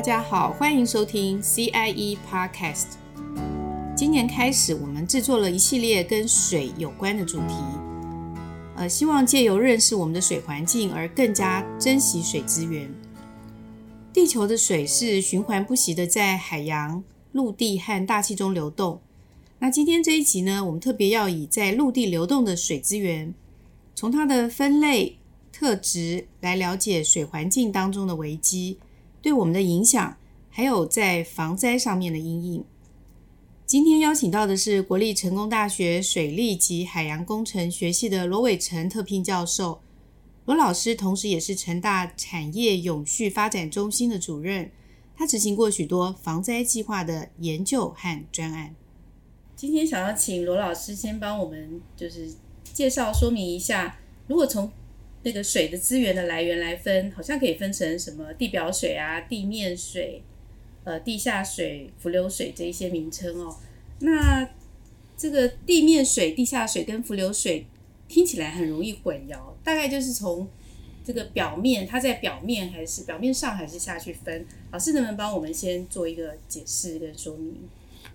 大家好，欢迎收听 CIE Podcast。今年开始，我们制作了一系列跟水有关的主题，呃，希望借由认识我们的水环境而更加珍惜水资源。地球的水是循环不息的，在海洋、陆地和大气中流动。那今天这一集呢，我们特别要以在陆地流动的水资源，从它的分类特质来了解水环境当中的危机对我们的影响，还有在防灾上面的阴影。今天邀请到的是国立成功大学水利及海洋工程学系的罗伟成特聘教授。罗老师同时也是成大产业永续发展中心的主任，他执行过许多防灾计划的研究和专案。今天想要请罗老师先帮我们就是介绍说明一下，如果从那个水的资源的来源来分，好像可以分成什么地表水啊、地面水、呃、地下水、浮流水这一些名称哦。那这个地面水、地下水跟浮流水听起来很容易混淆，大概就是从这个表面，它在表面还是表面上还是下去分？老师能不能帮我们先做一个解释跟说明？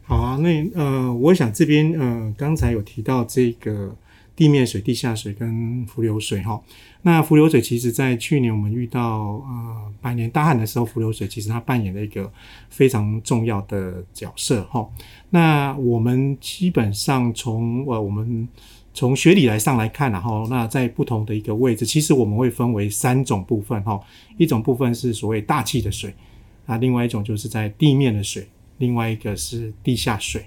好啊，那呃，我想这边呃，刚才有提到这个。地面水、地下水跟浮流水哈，那浮流水其实，在去年我们遇到呃百年大旱的时候，浮流水其实它扮演了一个非常重要的角色哈。那我们基本上从呃我们从学理来上来看，然后那在不同的一个位置，其实我们会分为三种部分哈。一种部分是所谓大气的水，那另外一种就是在地面的水，另外一个是地下水。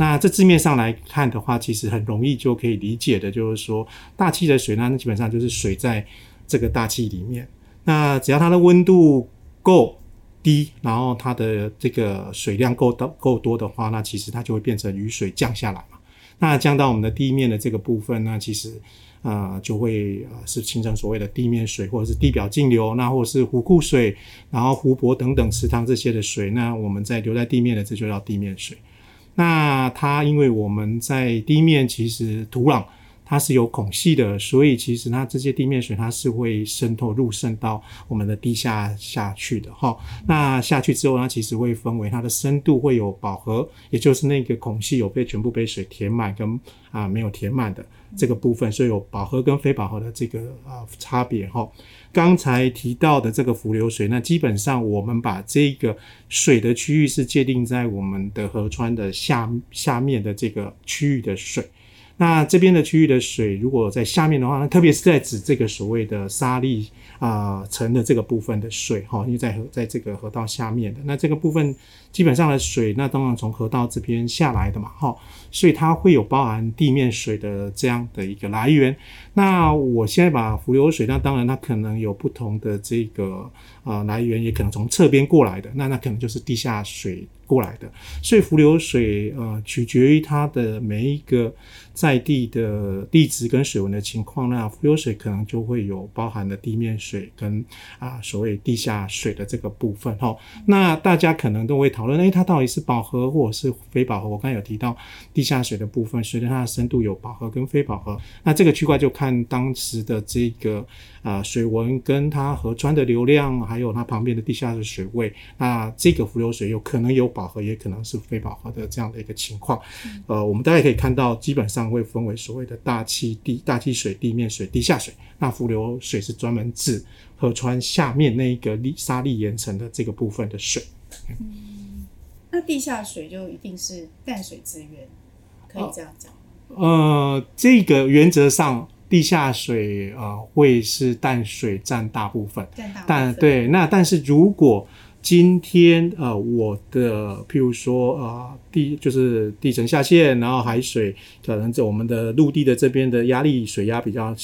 那这字面上来看的话，其实很容易就可以理解的，就是说大气的水呢，那基本上就是水在这个大气里面。那只要它的温度够低，然后它的这个水量够到够多的话，那其实它就会变成雨水降下来嘛。那降到我们的地面的这个部分，那其实呃就会呃是形成所谓的地面水，或者是地表径流，那或者是湖库水，然后湖泊等等池塘这些的水，那我们在留在地面的，这就叫地面水。那它因为我们在地面，其实土壤它是有孔隙的，所以其实它这些地面水它是会渗透入渗到我们的地下下去的哈。那下去之后，它其实会分为它的深度会有饱和，也就是那个孔隙有被全部被水填满跟啊没有填满的这个部分，所以有饱和跟非饱和的这个啊差别哈。刚才提到的这个浮流水，那基本上我们把这个水的区域是界定在我们的河川的下下面的这个区域的水。那这边的区域的水，如果在下面的话，那特别是在指这个所谓的沙砾啊层的这个部分的水哈，因为在河在这个河道下面的那这个部分，基本上的水，那当然从河道这边下来的嘛哈，所以它会有包含地面水的这样的一个来源。那我现在把浮流水，那当然它可能有不同的这个啊来源，也可能从侧边过来的，那那可能就是地下水。过来的，所以浮流水呃取决于它的每一个在地的地质跟水文的情况，那浮流水可能就会有包含了地面水跟啊所谓地下水的这个部分哈。那大家可能都会讨论，诶，它到底是饱和或者是非饱和？我刚才有提到地下水的部分，随着它的深度有饱和跟非饱和，那这个区块就看当时的这个啊水文跟它河川的流量，还有它旁边的地下的水位，那这个浮流水有可能有。饱和也可能是非饱和的这样的一个情况，呃，我们大家可以看到，基本上会分为所谓的大气地、大气水、地面水、地下水。那浮流水是专门指河川下面那一个沙砾岩层的这个部分的水。嗯，那地下水就一定是淡水资源，可以这样讲？呃，这个原则上，地下水呃会是淡水占大部分，占大部分。但对，那但是如果今天呃，我的譬如说呃，地就是地层下陷，然后海水可能在我们的陆地的这边的压力水压比较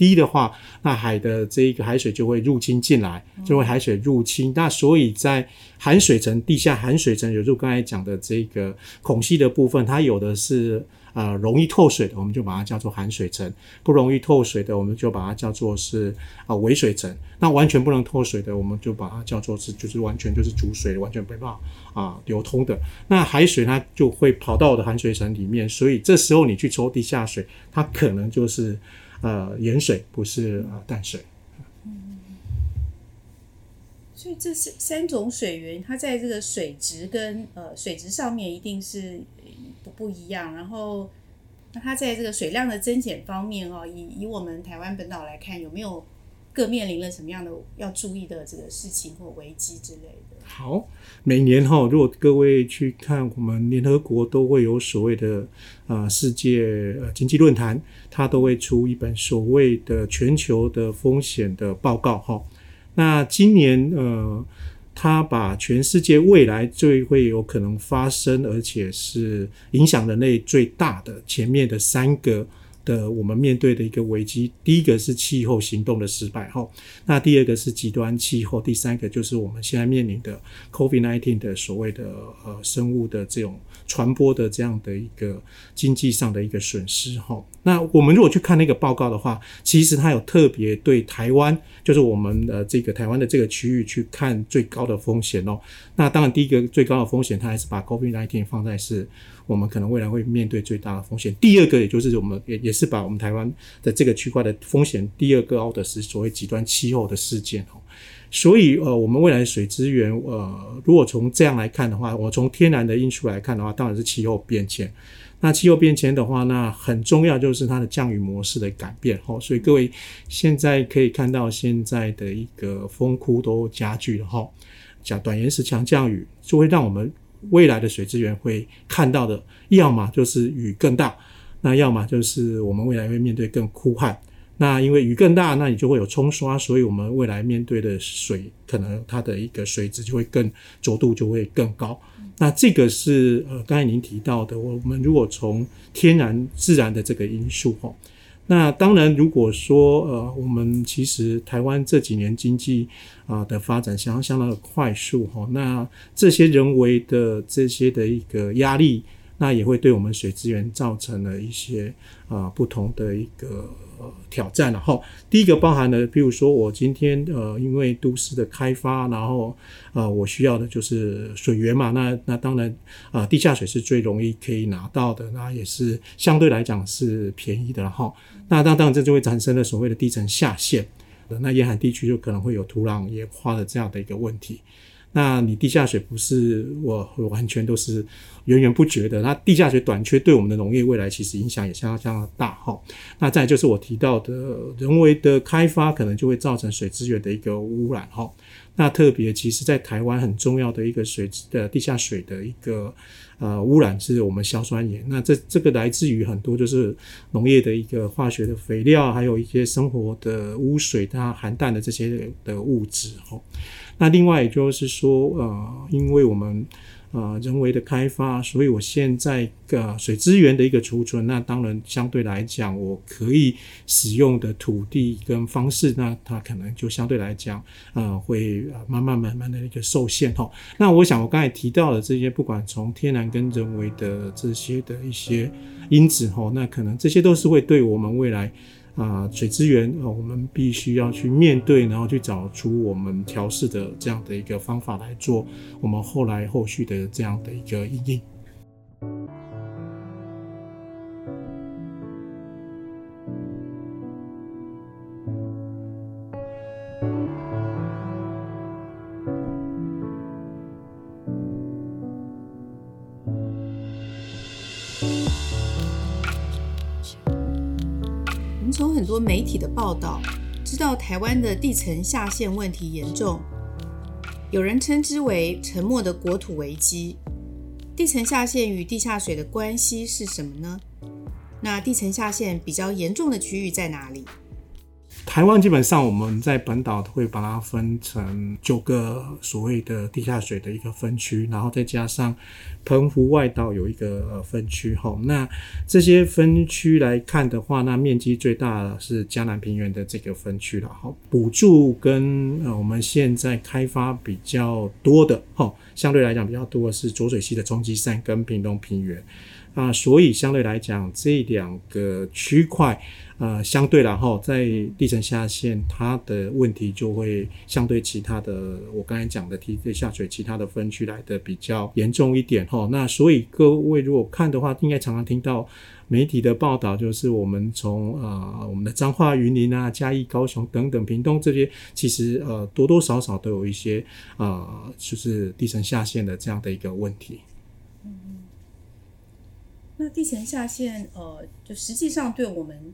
低的话，那海的这一个海水就会入侵进来，就会海水入侵。那所以在含水层、地下含水层，有就刚才讲的这个孔隙的部分，它有的是。呃，容易透水的，我们就把它叫做含水层；不容易透水的，我们就把它叫做是啊微水层。那完全不能透水的，我们就把它叫做是就是完全就是煮水，完全没办法啊流通的。那海水它就会跑到我的含水层里面，所以这时候你去抽地下水，它可能就是呃盐水，不是呃淡水。所以这是三种水源，它在这个水质跟呃水质上面一定是不不一样。然后，那它在这个水量的增减方面哦，以以我们台湾本岛来看，有没有各面临了什么样的要注意的这个事情或危机之类的？好，每年哈，如果各位去看，我们联合国都会有所谓的呃世界呃经济论坛，它都会出一本所谓的全球的风险的报告哈。那今年呃，他把全世界未来最会有可能发生，而且是影响人类最大的前面的三个。的我们面对的一个危机，第一个是气候行动的失败，哈，那第二个是极端气候，第三个就是我们现在面临的 COVID-19 的所谓的呃生物的这种传播的这样的一个经济上的一个损失，哈。那我们如果去看那个报告的话，其实它有特别对台湾，就是我们的这个台湾的这个区域去看最高的风险哦。那当然，第一个最高的风险，它还是把 COVID-19 放在是我们可能未来会面对最大的风险。第二个，也就是我们也也是把我们台湾的这个区块的风险，第二个高的是所谓极端气候的事件哦。所以呃，我们未来水资源呃，如果从这样来看的话，我从天然的因素来看的话，当然是气候变迁。那气候变迁的话，那很重要就是它的降雨模式的改变哈，所以各位现在可以看到现在的一个风枯都加剧了哈，讲短延时强降雨就会让我们未来的水资源会看到的，要么就是雨更大，那要么就是我们未来会面对更枯旱。那因为雨更大，那你就会有冲刷，所以我们未来面对的水可能它的一个水质就会更浊度就会更高。那这个是呃刚才您提到的，我们如果从天然自然的这个因素哈，那当然如果说呃我们其实台湾这几年经济啊的发展相当相当的快速哈，那这些人为的这些的一个压力。那也会对我们水资源造成了一些啊、呃、不同的一个、挑战。然后第一个包含了，比如说我今天呃因为都市的开发，然后呃我需要的就是水源嘛。那那当然啊、地下水是最容易可以拿到的，那也是相对来讲是便宜的。然后那那当然这就会产生了所谓的地层下陷，那沿海地区就可能会有土壤盐化的这样的一个问题。那你地下水不是我完全都是源源不绝的，那地下水短缺对我们的农业未来其实影响也相当相当大哈。那再就是我提到的人为的开发，可能就会造成水资源的一个污染哈。那特别其实在台湾很重要的一个水的地下水的一个呃污染是我们硝酸盐，那这这个来自于很多就是农业的一个化学的肥料，还有一些生活的污水它含氮的这些的物质哈。那另外也就是说，呃，因为我们呃人为的开发，所以我现在呃水资源的一个储存，那当然相对来讲，我可以使用的土地跟方式，那它可能就相对来讲，呃，会慢慢慢慢的一个受限哈。那我想我刚才提到的这些，不管从天然跟人为的这些的一些因子哈，那可能这些都是会对我们未来。啊，水资源啊，我们必须要去面对，然后去找出我们调试的这样的一个方法来做，我们后来后续的这样的一个应。用媒体的报道，知道台湾的地层下陷问题严重，有人称之为“沉默的国土危机”。地层下陷与地下水的关系是什么呢？那地层下陷比较严重的区域在哪里？台湾基本上我们在本岛会把它分成九个所谓的地下水的一个分区，然后再加上澎湖外岛有一个分区。哈，那这些分区来看的话，那面积最大的是江南平原的这个分区了。哈，补助跟呃我们现在开发比较多的，哈，相对来讲比较多的是浊水溪的冲积扇跟屏东平原。啊，所以相对来讲，这两个区块，呃，相对然后在地层下陷，它的问题就会相对其他的，我刚才讲的地下水其他的分区来的比较严重一点哈。那所以各位如果看的话，应该常常听到媒体的报道，就是我们从呃我们的彰化、云林啊、嘉义、高雄等等、屏东这些，其实呃多多少少都有一些呃就是地层下陷的这样的一个问题。嗯，那地层下陷呃，就实际上对我们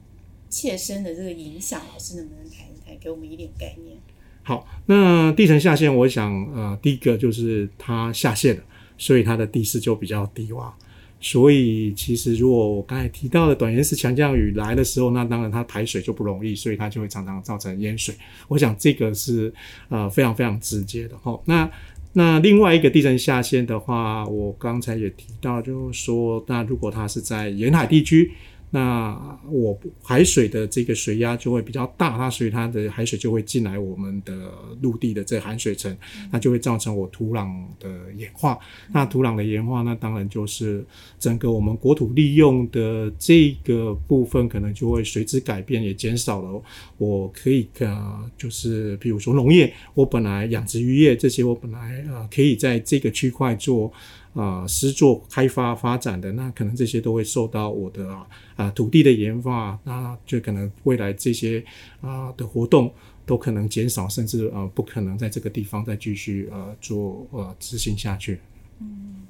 切身的这个影响，老师能不能谈一谈，给我们一点概念？好，那地层下陷，我想呃第一个就是它下陷了。所以它的地势就比较低洼，所以其实如果我刚才提到的短延时强降雨来的时候，那当然它排水就不容易，所以它就会常常造成淹水。我想这个是呃非常非常直接的齁。那那另外一个地震下限的话，我刚才也提到，就是说，那如果它是在沿海地区。那我海水的这个水压就会比较大，它所以它的海水就会进来我们的陆地的这含水层，那就会造成我土壤的盐化。那土壤的盐化，那当然就是整个我们国土利用的这个部分可能就会随之改变，也减少了。我可以呃，就是比如说农业，我本来养殖渔业这些，我本来呃可以在这个区块做。啊，施作开发发展的，那可能这些都会受到我的啊，啊土地的研发，那就可能未来这些啊的活动都可能减少，甚至呃不可能在这个地方再继续呃做呃执行下去。嗯，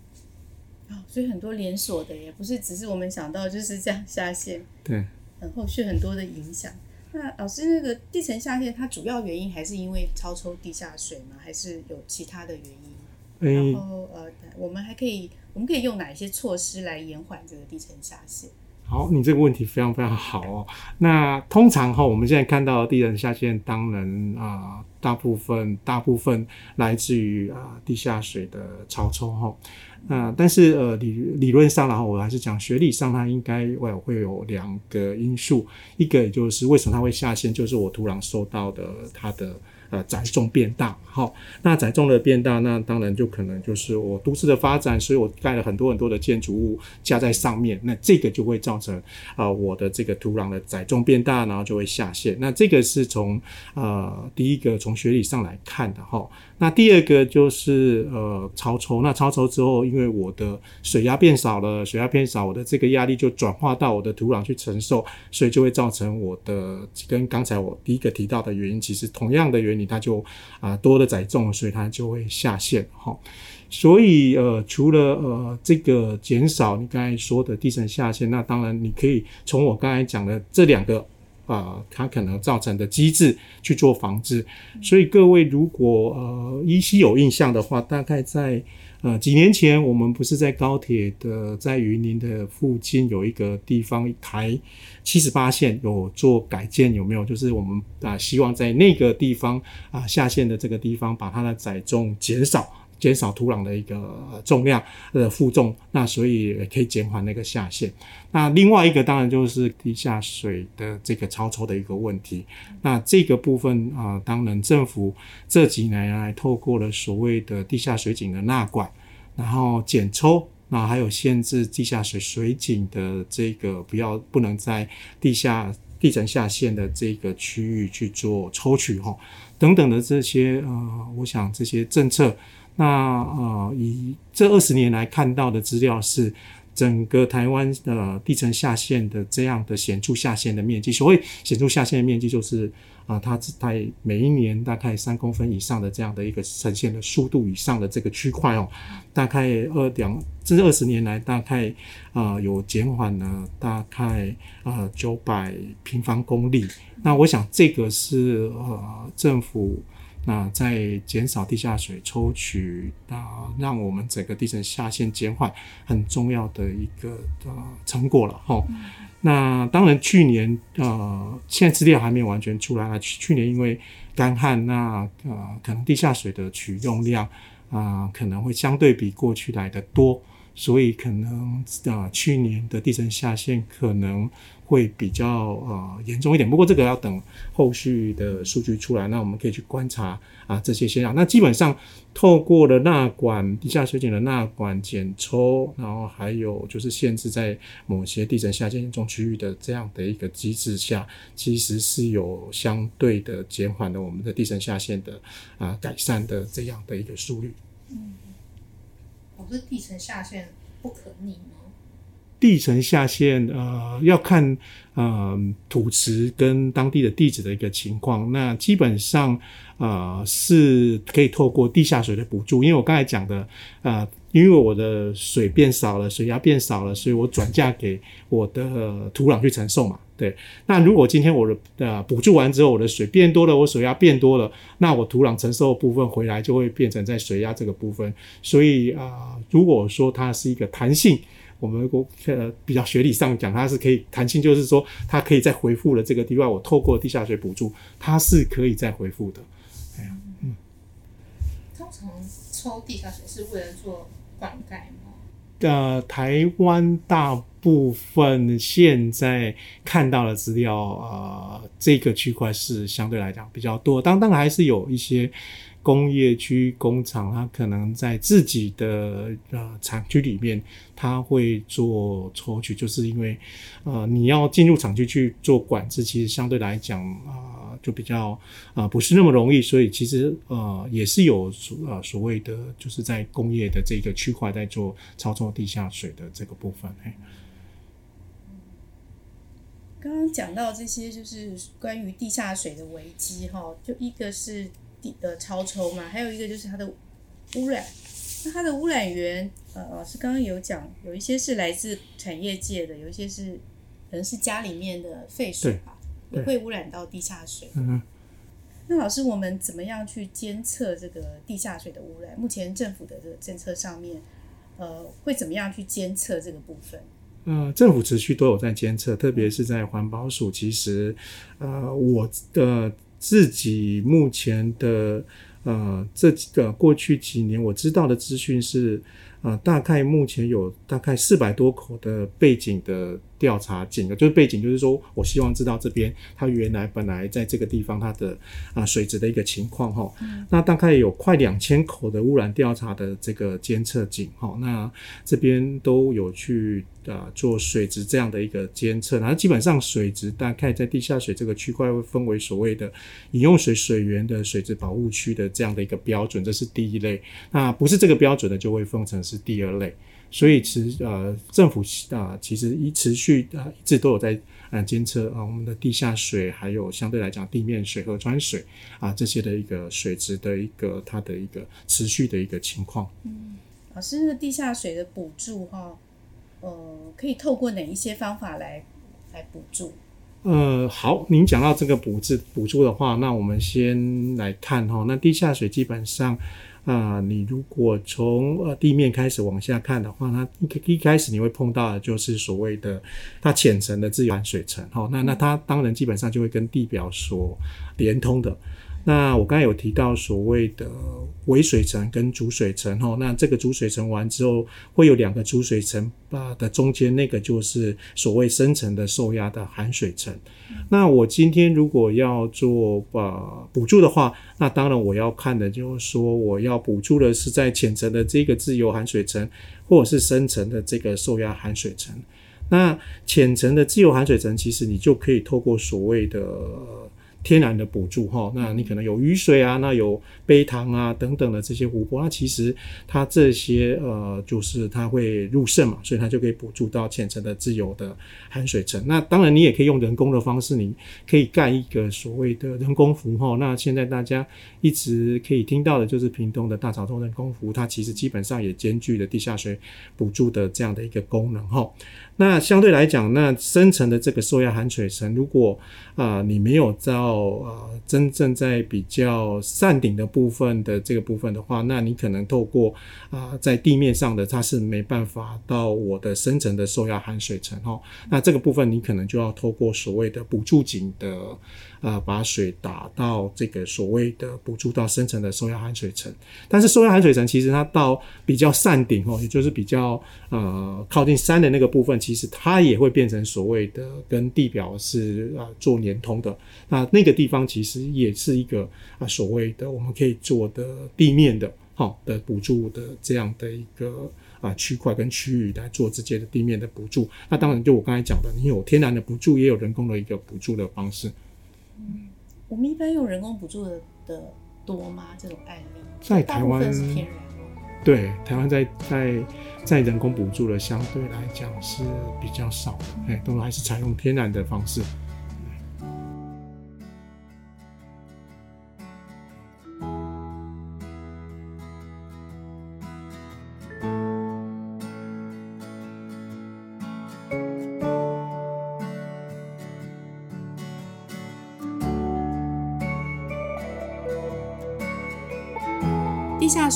啊，所以很多连锁的也不是只是我们想到就是这样下线，对，很后续很多的影响。那老师，那个地层下陷，它主要原因还是因为超抽地下水吗？还是有其他的原因？然后呃，我们还可以，我们可以用哪一些措施来延缓这个地层下陷？好，你这个问题非常非常好哦。那通常哈，我们现在看到的地层下陷，当然啊、呃，大部分大部分来自于啊、呃、地下水的潮冲哈。那、呃、但是呃理理论上然后我还是讲学理上，它应该会会有两个因素，一个也就是为什么它会下陷，就是我土壤受到的它的。呃，载重变大，好，那载重的变大，那当然就可能就是我都市的发展，所以我盖了很多很多的建筑物加在上面，那这个就会造成啊、我的这个土壤的载重变大，然后就会下陷。那这个是从呃第一个从学理上来看的哈。那第二个就是呃超抽，那超抽之后，因为我的水压变少了，水压变少，我的这个压力就转化到我的土壤去承受，所以就会造成我的跟刚才我第一个提到的原因，其实同样的原理，它就啊、多的载重，所以它就会下陷哈。所以呃除了呃这个减少你刚才说的地层下陷，那当然你可以从我刚才讲的这两个。啊，它可能造成的机制去做防治，所以各位如果呃依稀有印象的话，大概在呃几年前，我们不是在高铁的在云林的附近有一个地方台七十八线有做改建，有没有？就是我们啊希望在那个地方啊下线的这个地方，把它的载重减少。减少土壤的一个重量的负重，那所以可以减缓那个下陷。那另外一个当然就是地下水的这个超抽的一个问题。那这个部分啊、当然政府这几年来透过了所谓的地下水井的纳管，然后减抽，那还有限制地下水水井的这个不要不能在地下地层下陷的这个区域去做抽取哈，等等的这些呃，我想这些政策。那呃，以这二十年来看到的资料是，整个台湾的地层下陷的这样的显著下陷的面积，所谓显著下陷的面积，就是啊、呃，它在每一年大概三公分以上的这样的一个呈现的速度以上的这个区块哦，大概二两这二十年来大概啊、有减缓了大概啊九百平方公里。那我想这个是呃政府。那在减少地下水抽取啊，让我们整个地层下陷减缓很重要的一个呃成果了哈。嗯、那当然去年呃，现在资料还没有完全出来啊。去年因为干旱，那呃可能地下水的取用量啊、呃、可能会相对比过去来的多，所以可能啊、去年的地震下限可能。会比较呃严重一点，不过这个要等后续的数据出来，那我们可以去观察啊这些现象。那基本上透过了纳管地下水井的纳管减抽，然后还有就是限制在某些地震下限严重区域的这样的一个机制下，其实是有相对的减缓了我们的地震下限的啊改善的这样的一个速率。嗯，我不是地层下陷不可逆吗？地层下陷，呃，要看呃土质跟当地的地质的一个情况。那基本上，呃，是可以透过地下水的补助。因为我刚才讲的，呃，因为我的水变少了，水压变少了，所以我转嫁给我的土壤去承受嘛。对。那如果今天我的呃补助完之后，我的水变多了，我水压变多了，那我土壤承受的部分回来就会变成在水压这个部分。所以啊，如果说它是一个弹性。我们国呃比较学理上讲，它是可以弹性，就是说它可以再回复了这个地方，我透过地下水补助，它是可以再回复的。哎呀，嗯。通常抽地下水是为了做灌溉吗？呃，台湾大部分现在看到的资料，呃，这个区块是相对来讲比较多，当当然还是有一些。工业区工厂，它可能在自己的呃厂区里面，它会做抽取，就是因为呃你要进入厂区去做管制，其实相对来讲啊、呃、就比较啊、呃、不是那么容易，所以其实呃也是有所呃所谓的就是在工业的这个区块在做操作地下水的这个部分。嘿，刚刚讲到这些就是关于地下水的危机哈，就一个是。的超抽嘛，还有一个就是它的污染。那它的污染源，呃，老师刚刚有讲，有一些是来自产业界的，有一些是可能是家里面的废水吧，也会污染到地下水。嗯。那老师，我们怎么样去监测这个地下水的污染？目前政府的这个政策上面，呃，会怎么样去监测这个部分？呃，政府持续都有在监测，特别是在环保署。其实，呃，我的。自己目前的呃，这几个过去几年我知道的资讯是，呃，大概目前有大概四百多口的背景的。调查井的，就是背景，就是说我希望知道这边它原来本来在这个地方它的啊、呃、水质的一个情况哈、嗯。那大概有快两千口的污染调查的这个监测井哈。那这边都有去啊、呃、做水质这样的一个监测。然后基本上水质大概在地下水这个区块会分为所谓的饮用水水源的水质保护区的这样的一个标准，这是第一类。那不是这个标准的就会分成是第二类。所以其实呃，政府啊、呃，其实一持续啊、呃，一直都有在呃监测啊，我们的地下水，还有相对来讲地面水、河川水啊这些的一个水质的一个它的一个持续的一个情况。嗯，老师，那个地下水的补助哈，呃，可以透过哪一些方法来来补助？呃，好，您讲到这个补助补助的话，那我们先来看哈，那地下水基本上。啊，你如果从呃地面开始往下看的话，它一一开始你会碰到的就是所谓的它浅层的自由含水层，好，那那它当然基本上就会跟地表所连通的。那我刚才有提到所谓的微水层跟主水层哈，那这个主水层完之后会有两个主水层啊的中间那个就是所谓深层的受压的含水层。那我今天如果要做呃补助的话，那当然我要看的就是说我要补助的是在浅层的这个自由含水层，或者是深层的这个受压含水层。那浅层的自由含水层其实你就可以透过所谓的。天然的补助哈，那你可能有雨水啊，那有陂塘啊等等的这些湖泊，那其实它这些呃，就是它会入渗嘛，所以它就可以补助到浅层的自由的含水层。那当然你也可以用人工的方式，你可以盖一个所谓的人工湖哈。那现在大家一直可以听到的就是屏东的大草中人工湖，它其实基本上也兼具了地下水补助的这样的一个功能哈。那相对来讲，那深层的这个受压含水层，如果啊、你没有到呃真正在比较扇顶的部分的这个部分的话，那你可能透过啊、在地面上的它是没办法到我的深层的受压含水层哈。那这个部分你可能就要透过所谓的补助井的。呃，把水打到这个所谓的补助到深层的受压含水层，但是受压含水层其实它到比较山顶哦，也就是比较呃靠近山的那个部分，其实它也会变成所谓的跟地表是呃做连通的。那那个地方其实也是一个啊、所谓的我们可以做的地面的哈、哦、的补助的这样的一个啊区块跟区域来做直接的地面的补助。那当然就我刚才讲的，你有天然的补助，也有人工的一个补助的方式。嗯，我们一般用人工补助的的多吗？这种案例在台湾对，台湾在在在人工补助的相对来讲是比较少的，哎，都还是采用天然的方式。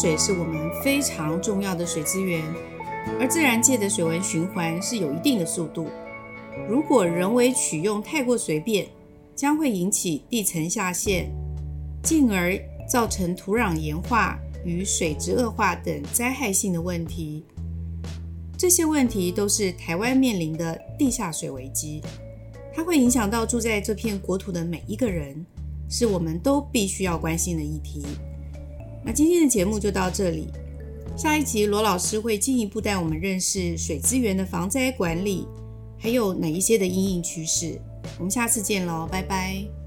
水是我们非常重要的水资源，而自然界的水文循环是有一定的速度。如果人为取用太过随便，将会引起地层下陷，进而造成土壤盐化与水质恶化等灾害性的问题。这些问题都是台湾面临的地下水危机，它会影响到住在这片国土的每一个人，是我们都必须要关心的议题。那今天的节目就到这里，下一集罗老师会进一步带我们认识水资源的防灾管理，还有哪一些的因应趋势。我们下次见喽，拜拜。